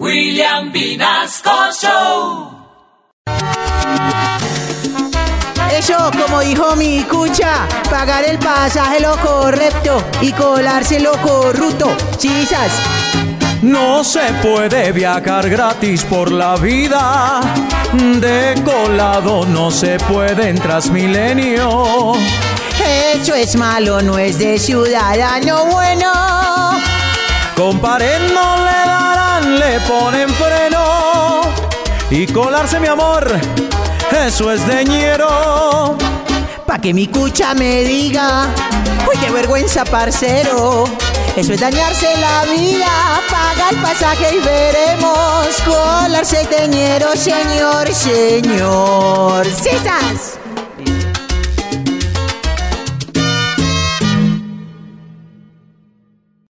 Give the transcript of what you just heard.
William Vinasco Show. Eso, como dijo mi cucha, pagar el pasaje lo correcto y colarse lo corrupto. Chisas. No se puede viajar gratis por la vida. De colado no se puede en Transmilenio. Eso es malo, no es de ciudadano bueno. Comparen, no le le ponen freno. Y colarse, mi amor, eso es de ñero. Pa' que mi cucha me diga, uy, qué vergüenza, parcero. Eso es dañarse la vida, paga el pasaje y veremos colarse teñero, señor, señor. ¡Cisas!